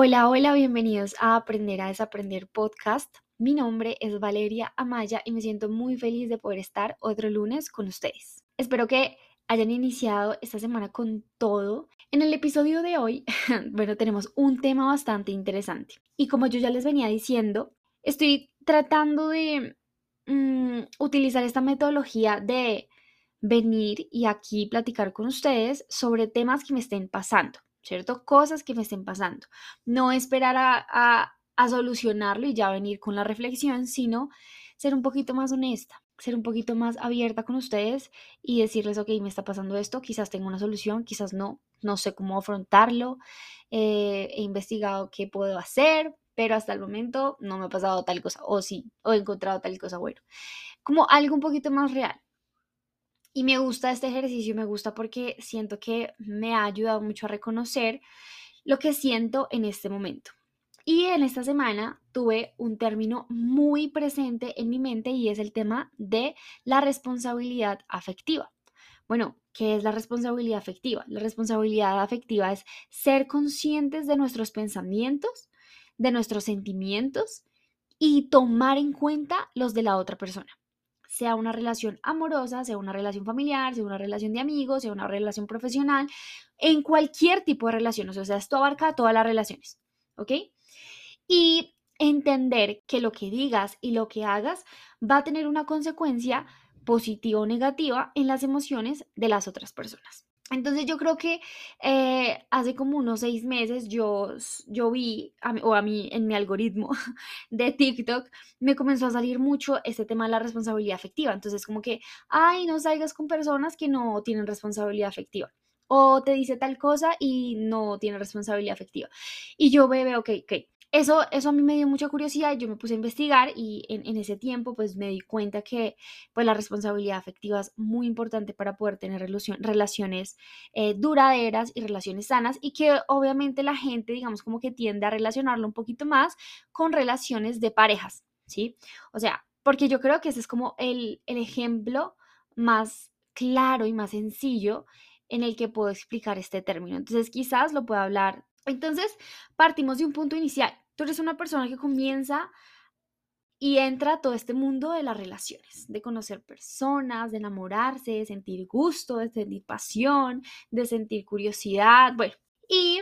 Hola, hola, bienvenidos a Aprender a Desaprender podcast. Mi nombre es Valeria Amaya y me siento muy feliz de poder estar otro lunes con ustedes. Espero que hayan iniciado esta semana con todo. En el episodio de hoy, bueno, tenemos un tema bastante interesante. Y como yo ya les venía diciendo, estoy tratando de mm, utilizar esta metodología de venir y aquí platicar con ustedes sobre temas que me estén pasando ¿cierto? Cosas que me estén pasando. No esperar a, solucionarlo y ya venir con la reflexión, sino ser un poquito más honesta, ser un poquito más abierta con ustedes y decirles, ok, me está pasando esto, quizás tengo una solución, quizás no, no sé cómo afrontarlo, eh, he investigado qué puedo hacer, pero hasta el momento no me ha pasado tal cosa, o sí, o he encontrado tal cosa, bueno, como algo un poquito más real. Y me gusta este ejercicio, me gusta porque siento que me ha ayudado mucho a reconocer lo que siento en este momento. Y en esta semana tuve un término muy presente en mi mente y es el tema de la responsabilidad afectiva. Bueno, ¿qué es la responsabilidad afectiva? La responsabilidad afectiva es ser conscientes de nuestros pensamientos, de nuestros sentimientos y tomar en cuenta los de la otra persona sea una relación amorosa, sea una relación familiar, sea una relación de amigos, sea una relación profesional, en cualquier tipo de relación, o sea, esto abarca todas las relaciones, ¿ok? Y entender que lo que digas y lo que hagas va a tener una consecuencia positiva o negativa en las emociones de las otras personas. Entonces yo creo que eh, hace como unos seis meses yo, yo vi, o a mí en mi algoritmo de TikTok, me comenzó a salir mucho este tema de la responsabilidad afectiva. Entonces como que, ay, no salgas con personas que no tienen responsabilidad afectiva. O te dice tal cosa y no tiene responsabilidad afectiva. Y yo veo, ok, ok, eso, eso a mí me dio mucha curiosidad, yo me puse a investigar y en, ese tiempo pues me di cuenta que pues la responsabilidad afectiva es muy importante para poder tener relaciones eh, duraderas y relaciones sanas y que obviamente la gente digamos como que tiende a relacionarlo un poquito más con relaciones de parejas, ¿sí? O sea, porque yo creo que ese es como el, el ejemplo más claro y más sencillo en el que puedo explicar este término. Entonces quizás lo pueda hablar entonces, partimos de un punto inicial. Tú eres una persona que comienza y entra a todo este mundo de las relaciones, de conocer personas, de enamorarse, de sentir gusto, de sentir pasión, de sentir curiosidad, bueno, y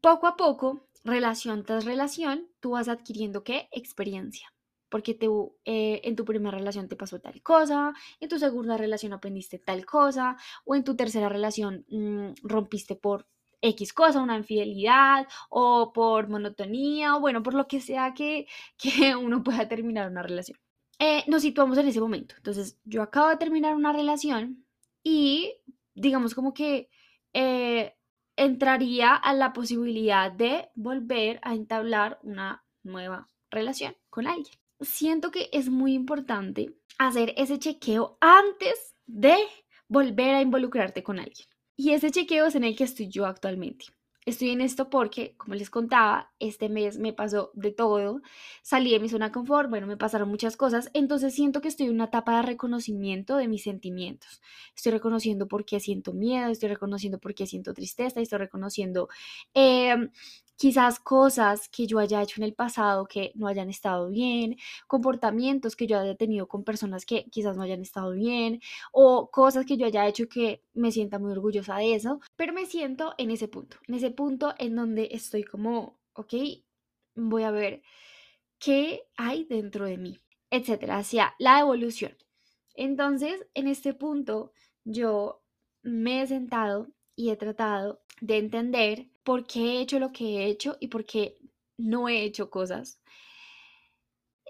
poco a poco, relación tras relación, tú vas adquiriendo qué? Experiencia. Porque te, eh, en tu primera relación te pasó tal cosa, en tu segunda relación aprendiste tal cosa, o en tu tercera relación mm, rompiste por X cosa, una infidelidad o por monotonía o bueno, por lo que sea que, que uno pueda terminar una relación. Eh, nos situamos en ese momento. Entonces, yo acabo de terminar una relación y digamos como que eh, entraría a la posibilidad de volver a entablar una nueva relación con alguien. Siento que es muy importante hacer ese chequeo antes de volver a involucrarte con alguien. Y ese chequeo es en el que estoy yo actualmente. Estoy en esto porque, como les contaba, este mes me pasó de todo. Salí de mi zona de confort, bueno, me pasaron muchas cosas. Entonces siento que estoy en una etapa de reconocimiento de mis sentimientos. Estoy reconociendo por qué siento miedo, estoy reconociendo por qué siento tristeza, estoy reconociendo eh, quizás cosas que yo haya hecho en el pasado que no hayan estado bien, comportamientos que yo haya tenido con personas que quizás no hayan estado bien, o cosas que yo haya hecho que me sienta muy orgullosa de eso, pero me siento en ese punto, en ese punto en donde estoy como, ok, voy a ver qué hay dentro de mí, etcétera, hacia la evolución. Entonces, en este punto, yo me he sentado y he tratado de entender por qué he hecho lo que he hecho y por qué no he hecho cosas.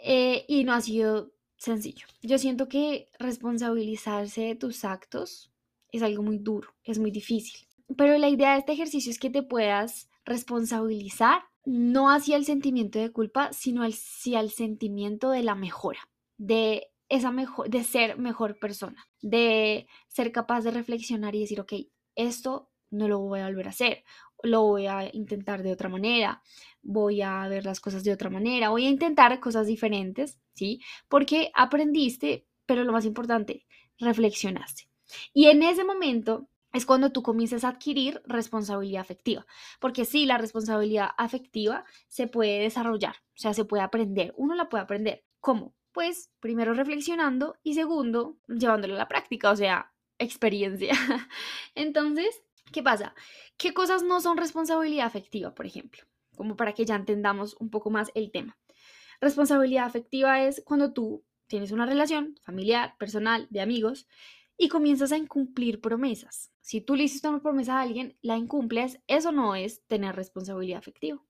Eh, y no ha sido sencillo. Yo siento que responsabilizarse de tus actos es algo muy duro, es muy difícil. Pero la idea de este ejercicio es que te puedas responsabilizar no hacia el sentimiento de culpa, sino hacia el sentimiento de la mejora, de esa mejor, de ser mejor persona, de ser capaz de reflexionar y decir, ok, esto no lo voy a volver a hacer, lo voy a intentar de otra manera, voy a ver las cosas de otra manera, voy a intentar cosas diferentes, ¿sí? Porque aprendiste, pero lo más importante, reflexionaste. Y en ese momento es cuando tú comienzas a adquirir responsabilidad afectiva. Porque sí, la responsabilidad afectiva se puede desarrollar, o sea, se puede aprender, uno la puede aprender. ¿Cómo? Pues primero reflexionando y segundo llevándolo a la práctica, o sea, experiencia. Entonces, ¿qué pasa? ¿Qué cosas no son responsabilidad afectiva, por ejemplo? Como para que ya entendamos un poco más el tema. Responsabilidad afectiva es cuando tú tienes una relación familiar, personal, de amigos, y comienzas a incumplir promesas. Si tú le hiciste una promesa a alguien, la incumples, eso no es tener responsabilidad afectiva.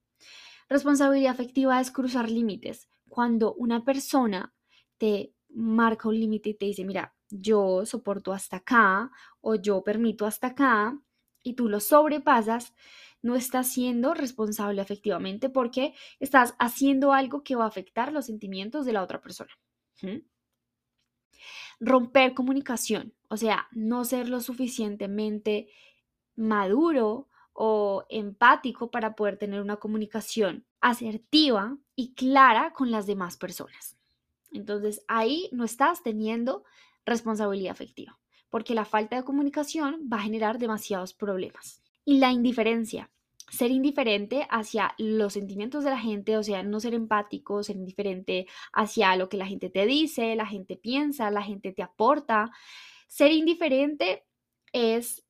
Responsabilidad afectiva es cruzar límites. Cuando una persona te marca un límite y te dice, mira, yo soporto hasta acá o yo permito hasta acá y tú lo sobrepasas, no estás siendo responsable afectivamente porque estás haciendo algo que va a afectar los sentimientos de la otra persona. Romper comunicación, o sea, no ser lo suficientemente maduro o empático para poder tener una comunicación asertiva y clara con las demás personas. Entonces ahí no estás teniendo responsabilidad afectiva, porque la falta de comunicación va a generar demasiados problemas. Y la indiferencia, ser indiferente hacia los sentimientos de la gente, o sea, no ser empático, ser indiferente hacia lo que la gente te dice, la gente piensa, la gente te aporta. Ser indiferente es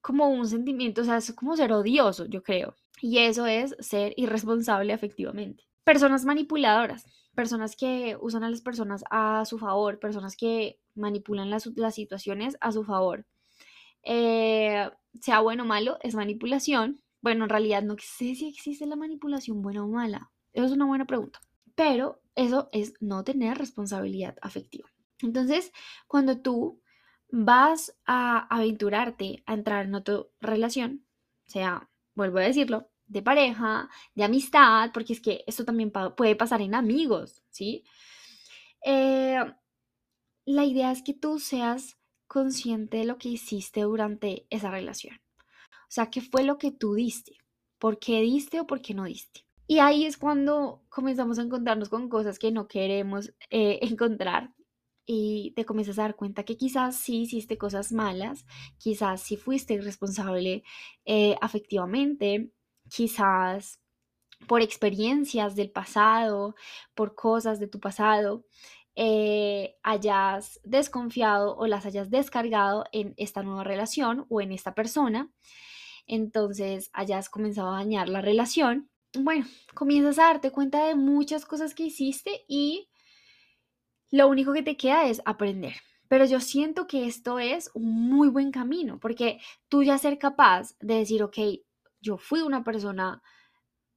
como un sentimiento, o sea, es como ser odioso, yo creo. Y eso es ser irresponsable efectivamente. Personas manipuladoras, personas que usan a las personas a su favor, personas que manipulan las, situaciones a su favor. Eh, sea bueno o malo, es manipulación. Bueno, en realidad no sé si existe la manipulación buena o mala. Eso es una buena pregunta. Pero eso es no tener responsabilidad afectiva. Entonces, cuando tú vas a aventurarte a entrar en otra relación, sea, vuelvo a decirlo, de pareja, de amistad, porque es que esto también puede pasar en amigos, ¿sí? Eh, la idea es que tú seas consciente de lo que hiciste durante esa relación. O sea, ¿qué fue lo que tú diste? ¿Por qué diste o por qué no diste? Y ahí es cuando comenzamos a encontrarnos con cosas que no queremos eh, encontrar y te comienzas a dar cuenta que quizás sí hiciste cosas malas, quizás sí fuiste irresponsable eh, afectivamente, quizás por experiencias del pasado, por cosas de tu pasado, eh, hayas desconfiado o las hayas descargado en esta nueva relación o en esta persona entonces hayas comenzado a dañar la relación. Bueno, comienzas a darte cuenta de muchas cosas que hiciste y lo único que te queda es aprender. Pero yo siento que esto es un muy buen camino, porque tú ya ser capaz de decir, ok, yo fui una persona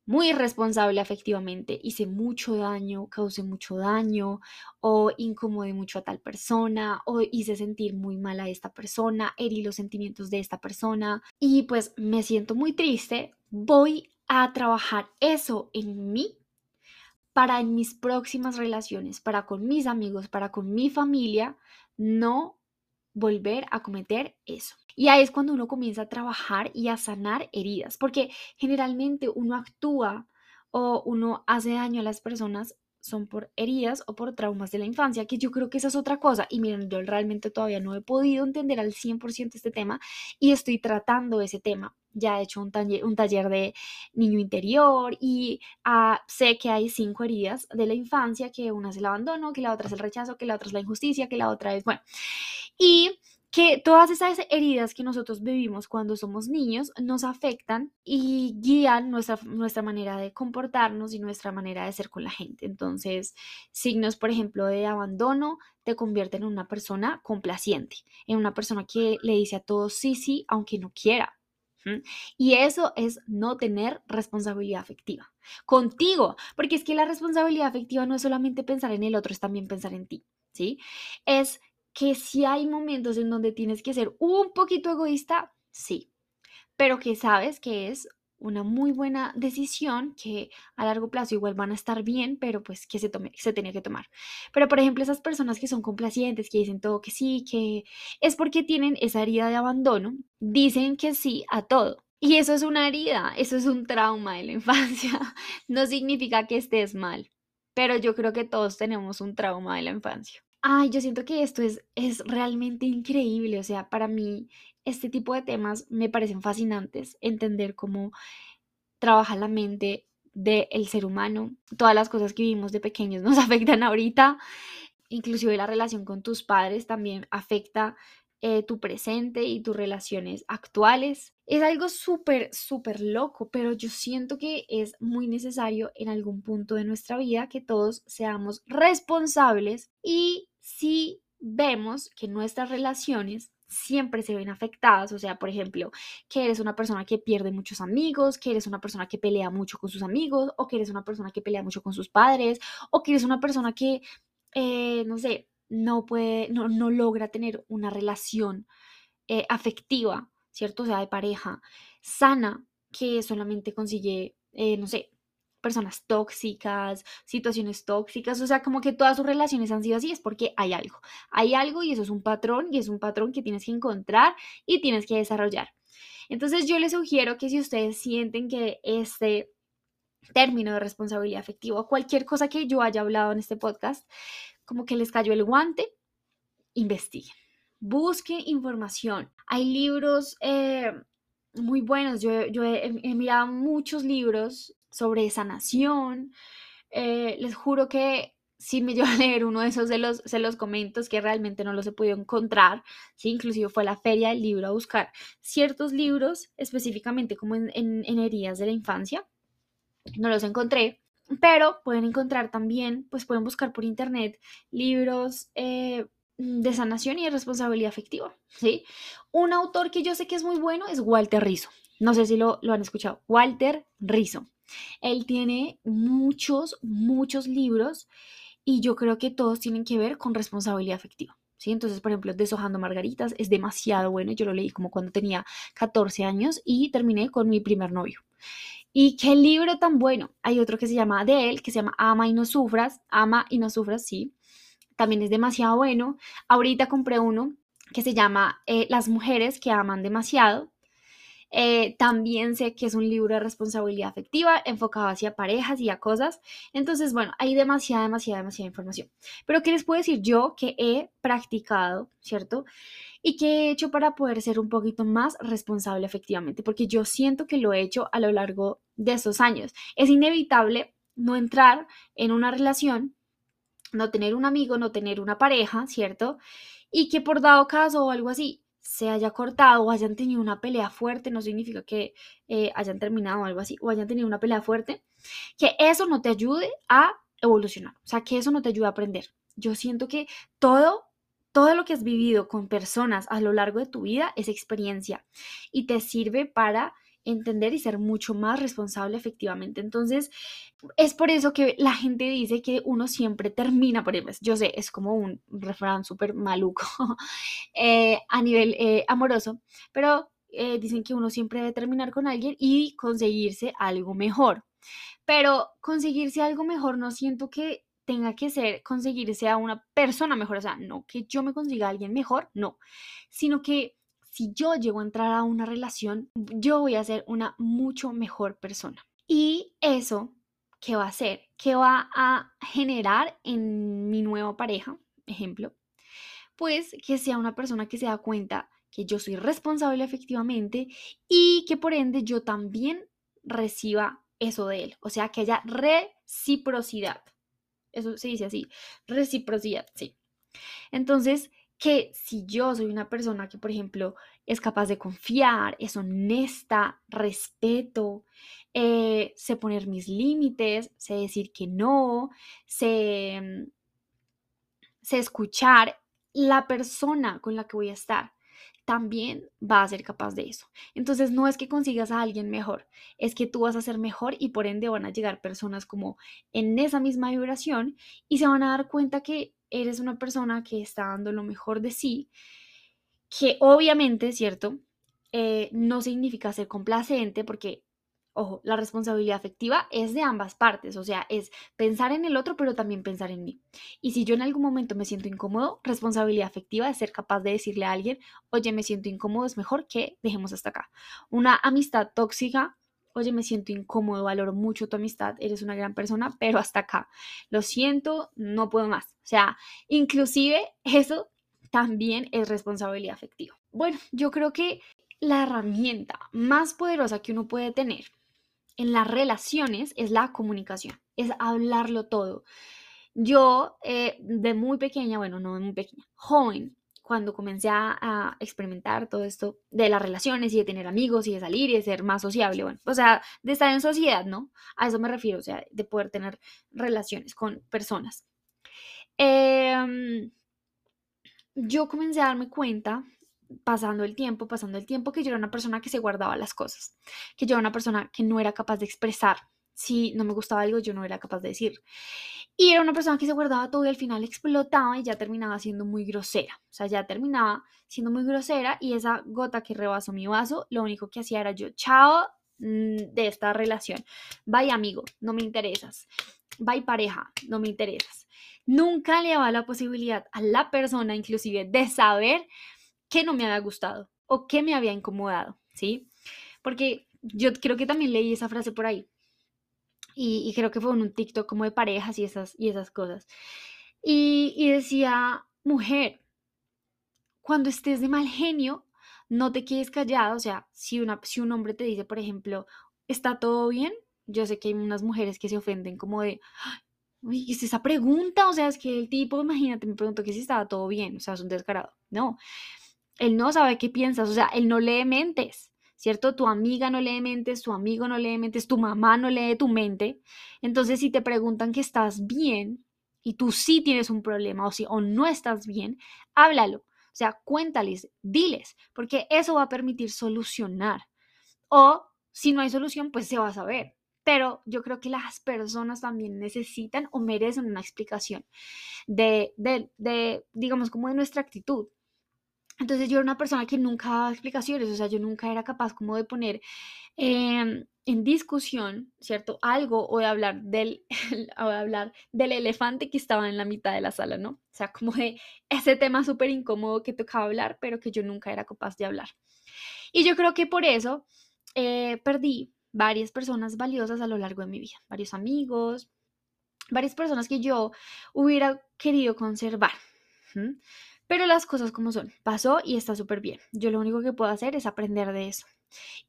muy irresponsable afectivamente, hice mucho daño, causé mucho daño o incomodé mucho a tal persona o hice sentir muy mal a esta persona, herí los sentimientos de esta persona y pues me siento muy triste, voy a trabajar eso en mí para en mis próximas relaciones, para con mis amigos, para con mi familia, no volver a cometer eso. Y ahí es cuando uno comienza a trabajar y a sanar heridas, porque generalmente uno actúa o uno hace daño a las personas son por heridas o por traumas de la infancia, que yo creo que esa es otra cosa. Y miren, yo realmente todavía no he podido entender al 100% este tema y estoy tratando ese tema. Ya he hecho un taller, un taller de niño interior y ah, sé que hay cinco heridas de la infancia, que una es el abandono, que la otra es el rechazo, que la otra es la injusticia, que la otra es, bueno, y que todas esas heridas que nosotros vivimos cuando somos niños nos afectan y guían nuestra, nuestra manera de comportarnos y nuestra manera de ser con la gente. Entonces, signos, por ejemplo, de abandono te convierten en una persona complaciente, en una persona que le dice a todos sí, sí, aunque no quiera. Y eso es no tener responsabilidad afectiva contigo, porque es que la responsabilidad afectiva no es solamente pensar en el otro, es también pensar en ti, ¿sí? Es que si hay momentos en donde tienes que ser un poquito egoísta, sí, pero que sabes que es una muy buena decisión que a largo plazo igual van a estar bien, pero pues que se, tome, se tenía que tomar. Pero por ejemplo, esas personas que son complacientes, que dicen todo que sí, que es porque tienen esa herida de abandono, dicen que sí a todo. Y eso es una herida, eso es un trauma de la infancia. No significa que estés mal, pero yo creo que todos tenemos un trauma de la infancia. Ay, yo siento que esto es, es realmente increíble, o sea, para mí este tipo de temas me parecen fascinantes, entender cómo trabaja la mente del ser humano, todas las cosas que vivimos de pequeños nos afectan ahorita, inclusive la relación con tus padres también afecta eh, tu presente y tus relaciones actuales. Es algo súper, súper loco, pero yo siento que es muy necesario en algún punto de nuestra vida que todos seamos responsables y si vemos que nuestras relaciones siempre se ven afectadas, o sea, por ejemplo, que eres una persona que pierde muchos amigos, que eres una persona que pelea mucho con sus amigos, o que eres una persona que pelea mucho con sus padres, o que eres una persona que, eh, no sé, no puede, no, no logra tener una relación eh, afectiva, ¿cierto? O sea, de pareja sana, que solamente consigue, eh, no sé, personas tóxicas, situaciones tóxicas, o sea, como que todas sus relaciones han sido así, es porque hay algo, hay algo y eso es un patrón y es un patrón que tienes que encontrar y tienes que desarrollar. Entonces yo les sugiero que si ustedes sienten que este término de responsabilidad afectiva o cualquier cosa que yo haya hablado en este podcast, como que les cayó el guante, investiguen, busquen información. Hay libros eh, muy buenos, yo, he, mirado muchos libros sobre sanación. Eh, les juro que si me llevo a leer uno de esos, se los, se los comento, que realmente no los he podido encontrar, ¿sí? inclusive fue a la feria del libro a buscar ciertos libros, específicamente como en, en heridas de la infancia, no los encontré, pero pueden encontrar también, pues pueden buscar por internet libros eh, de sanación y de responsabilidad afectiva, ¿sí? Un autor que yo sé que es muy bueno es Walter Rizzo. No sé si lo, lo han escuchado. Walter Rizzo. Él tiene muchos, muchos libros y yo creo que todos tienen que ver con responsabilidad afectiva. ¿Sí? Entonces, por ejemplo, Deshojando Margaritas es demasiado bueno. Yo lo leí como cuando tenía 14 años y terminé con mi primer novio. Y qué libro tan bueno. Hay otro que se llama de él, que se llama Ama y no sufras. Ama y no sufras, sí. También es demasiado bueno. Ahorita compré uno que se llama eh, Las mujeres que aman demasiado. Eh, también sé que es un libro de responsabilidad afectiva enfocado hacia parejas y a cosas. Entonces, bueno, hay demasiada, demasiada, demasiada información. Pero ¿qué les puedo decir yo que he practicado, ¿cierto? y qué he hecho para poder ser un poquito más responsable efectivamente, porque yo siento que lo he hecho a lo largo de esos años. Es inevitable no entrar en una relación, no tener un amigo, no tener una pareja, ¿cierto? Y que por dado caso o algo así se haya cortado o hayan tenido una pelea fuerte, no significa que eh, hayan terminado algo así, o hayan tenido una pelea fuerte, que eso no te ayude a evolucionar, o sea, que eso no te ayude a aprender. Yo siento que todo todo lo que has vivido con personas a lo largo de tu vida es experiencia y te sirve para entender y ser mucho más responsable efectivamente. Entonces, es por eso que la gente dice que uno siempre termina por ejemplo, Yo sé, es como un refrán súper maluco eh, a nivel eh, amoroso, pero eh, dicen que uno siempre debe terminar con alguien y conseguirse algo mejor. Pero conseguirse algo mejor no siento que tenga que ser conseguirse a una persona mejor, o sea, no que yo me consiga a alguien mejor, no, sino que si yo llego a entrar a una relación, yo voy a ser una mucho mejor persona. Y eso, ¿qué va a hacer? ¿Qué va a generar en mi nueva pareja, ejemplo? Pues que sea una persona que se da cuenta que yo soy responsable efectivamente y que por ende yo también reciba eso de él, o sea, que haya reciprocidad. Eso se dice así, reciprocidad, sí. Entonces, que si yo soy una persona que, por ejemplo, es capaz de confiar, es honesta, respeto, eh, sé poner mis límites, sé decir que no, sé, mm, sé escuchar, la persona con la que voy a estar también va a ser capaz de eso. Entonces no es que consigas a alguien mejor, es que tú vas a ser mejor y por ende van a llegar personas como en esa misma vibración y se van a dar cuenta que eres una persona que está dando lo mejor de sí, que obviamente, ¿cierto? Eh, no significa ser complacente porque Ojo, la responsabilidad afectiva es de ambas partes, o sea, es pensar en el otro, pero también pensar en mí. Y si yo en algún momento me siento incómodo, responsabilidad afectiva es ser capaz de decirle a alguien, oye, me siento incómodo, es mejor que dejemos hasta acá. Una amistad tóxica, oye, me siento incómodo, valoro mucho tu amistad, eres una gran persona, pero hasta acá. Lo siento, no puedo más. O sea, inclusive eso también es responsabilidad afectiva. bueno, yo creo que la herramienta más poderosa que uno puede tener en las relaciones es la comunicación, es hablarlo todo. Yo, eh, de muy pequeña, bueno, no de muy pequeña, joven, cuando comencé a, experimentar todo esto de las relaciones y de tener amigos y de salir y de ser más sociable, bueno, o sea, de estar en sociedad, ¿no? A eso me refiero, o sea, de poder tener relaciones con personas. Em, yo comencé a darme cuenta, pasando el tiempo, pasando el tiempo, que yo era una persona que se guardaba las cosas, que yo era una persona que no era capaz de expresar. Si no me gustaba algo, yo no era capaz de decir. Y era una persona que se guardaba todo y al final explotaba y ya terminaba siendo muy grosera. O sea, ya terminaba siendo muy grosera y esa gota que rebasó mi vaso, lo único que hacía era yo, chao mm, de esta relación. Bye amigo, no me interesas. Bye pareja, no me interesas. Nunca le daba la posibilidad a la persona inclusive de saber qué no me había gustado o qué me había incomodado, ¿sí? Porque yo creo que también leí esa frase por ahí y, creo que fue un TikTok como de parejas y esas, y esas cosas. Y, decía, mujer, cuando estés de mal genio, no te quedes callada. O sea, si, una, si un hombre te dice, por ejemplo, ¿está todo bien? Yo sé que hay unas mujeres que se ofenden como de, uy, es esa pregunta? O sea, es que el tipo, imagínate, me preguntó que si estaba todo bien. O sea, es un descarado. No, él no sabe qué piensas. O sea, él no lee mentes. ¿Cierto? Tu amiga no lee mentes, tu amigo no lee mentes, tu mamá no lee tu mente. Entonces, si te preguntan que estás bien y tú sí tienes un problema o, si, o no estás bien, háblalo. O sea, cuéntales, diles, porque eso va a permitir solucionar. O si no hay solución, pues se va a saber. Pero yo creo que las personas también necesitan o merecen una explicación de, de, de digamos, como de nuestra actitud. Entonces yo era una persona que nunca daba explicaciones, o sea, yo nunca era capaz como de poner em, en discusión, ¿cierto? Algo o de hablar del, de hablar del elefante que estaba en la mitad de la sala, ¿no? O sea, como de ese tema súper incómodo que tocaba hablar, pero que yo nunca era capaz de hablar. Y yo creo que por eso eh, perdí varias personas valiosas a lo largo de mi vida, varios amigos, varias personas que yo hubiera querido conservar. Pero las cosas como son, pasó y está súper bien. Yo lo único que puedo hacer es aprender de eso.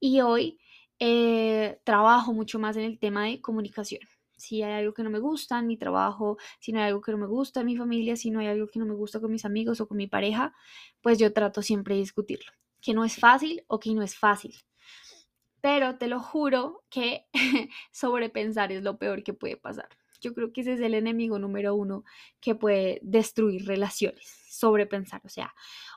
Y hoy eh, trabajo mucho más en el tema de comunicación. Si hay algo que no me gusta en mi trabajo, si no hay algo que no me gusta en mi familia, si no hay algo que no me gusta con mis amigos o con mi pareja, pues yo trato siempre de discutirlo. Que no es fácil o que no es fácil. Pero te lo juro que sobrepensar es lo peor que puede pasar. Yo creo que ese es el enemigo número uno que puede destruir relaciones sobrepensar, o sea,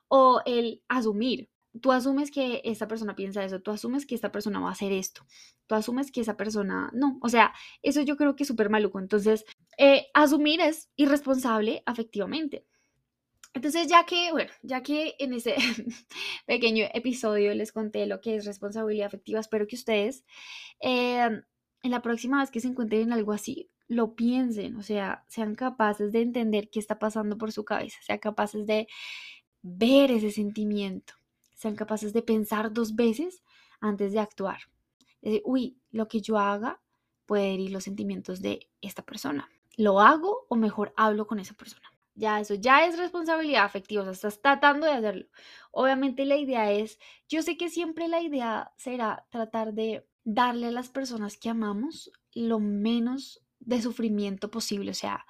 o el asumir. Tú asumes que esta persona piensa eso, tú asumes que esta persona va a hacer esto, tú asumes que esa persona no, o sea, eso yo creo que es súper maluco. Entonces, eh, asumir es irresponsable afectivamente. Entonces, ya que, bueno, ya que en ese pequeño episodio les conté lo que es responsabilidad afectiva, espero que ustedes em, en la próxima vez que se encuentren en algo así, lo piensen, o sea, sean capaces de entender qué está pasando por su cabeza, sean capaces de ver ese sentimiento, sean capaces de pensar dos veces antes de actuar. Decir, uy, lo que yo haga puede herir los sentimientos de esta persona. ¿Lo hago o mejor hablo con esa persona? Ya eso ya es responsabilidad afectiva, o sea, estás tratando de hacerlo. Obviamente la idea es, yo sé que siempre la idea será tratar de darle a las personas que amamos lo menos de sufrimiento posible, o sea,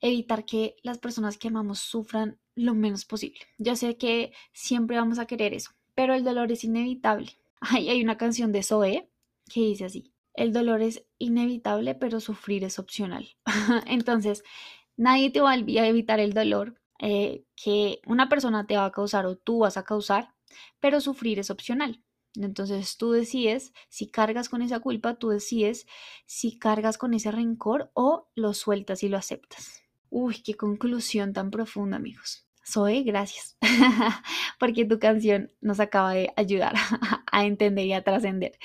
evitar que las personas que amamos sufran lo menos posible. Yo sé que siempre vamos a querer eso, pero el dolor es inevitable. Ay, hay una canción de Zoe que dice así, el dolor es inevitable, pero sufrir es opcional. Entonces, nadie te va a evitar el dolor eh, que una persona te va a causar o tú vas a causar, pero sufrir es opcional. Entonces tú decides si cargas con esa culpa, tú decides si cargas con ese rencor o lo sueltas y lo aceptas. Uy, qué conclusión tan profunda, amigos. Zoe, gracias, porque tu canción nos acaba de ayudar a entender y a trascender.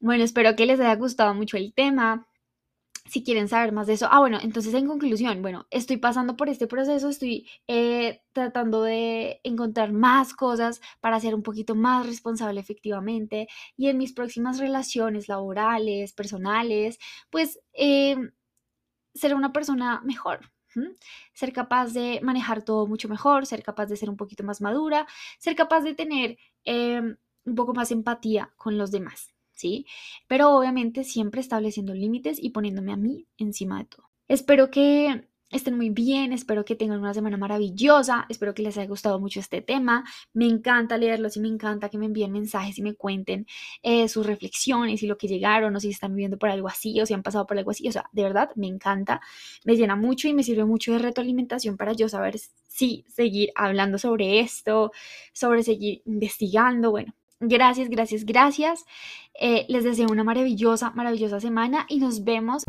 Bueno, espero que les haya gustado mucho el tema si quieren saber más de eso. Ah, bueno, entonces en conclusión, bueno, estoy pasando por este proceso, estoy eh, tratando de encontrar más cosas para ser un poquito más responsable efectivamente y en mis próximas relaciones laborales, personales, pues eh, ser una persona mejor, ser capaz de manejar todo mucho mejor, ser capaz de ser un poquito más madura, ser capaz de tener em, un poco más empatía con los demás, ¿sí? Pero obviamente siempre estableciendo límites y poniéndome a mí encima de todo. Espero que estén muy bien, espero que tengan una semana maravillosa, espero que les haya gustado mucho este tema, me encanta leerlos y me encanta que me envíen mensajes y me cuenten eh, sus reflexiones y lo que llegaron o si están viviendo por algo así o si han pasado por algo así, o sea, de verdad me encanta, me llena mucho y me sirve mucho de retroalimentación para yo saber si seguir hablando sobre esto, sobre seguir investigando, bueno. Gracias, gracias, gracias. Eh, les deseo una maravillosa, maravillosa semana y nos vemos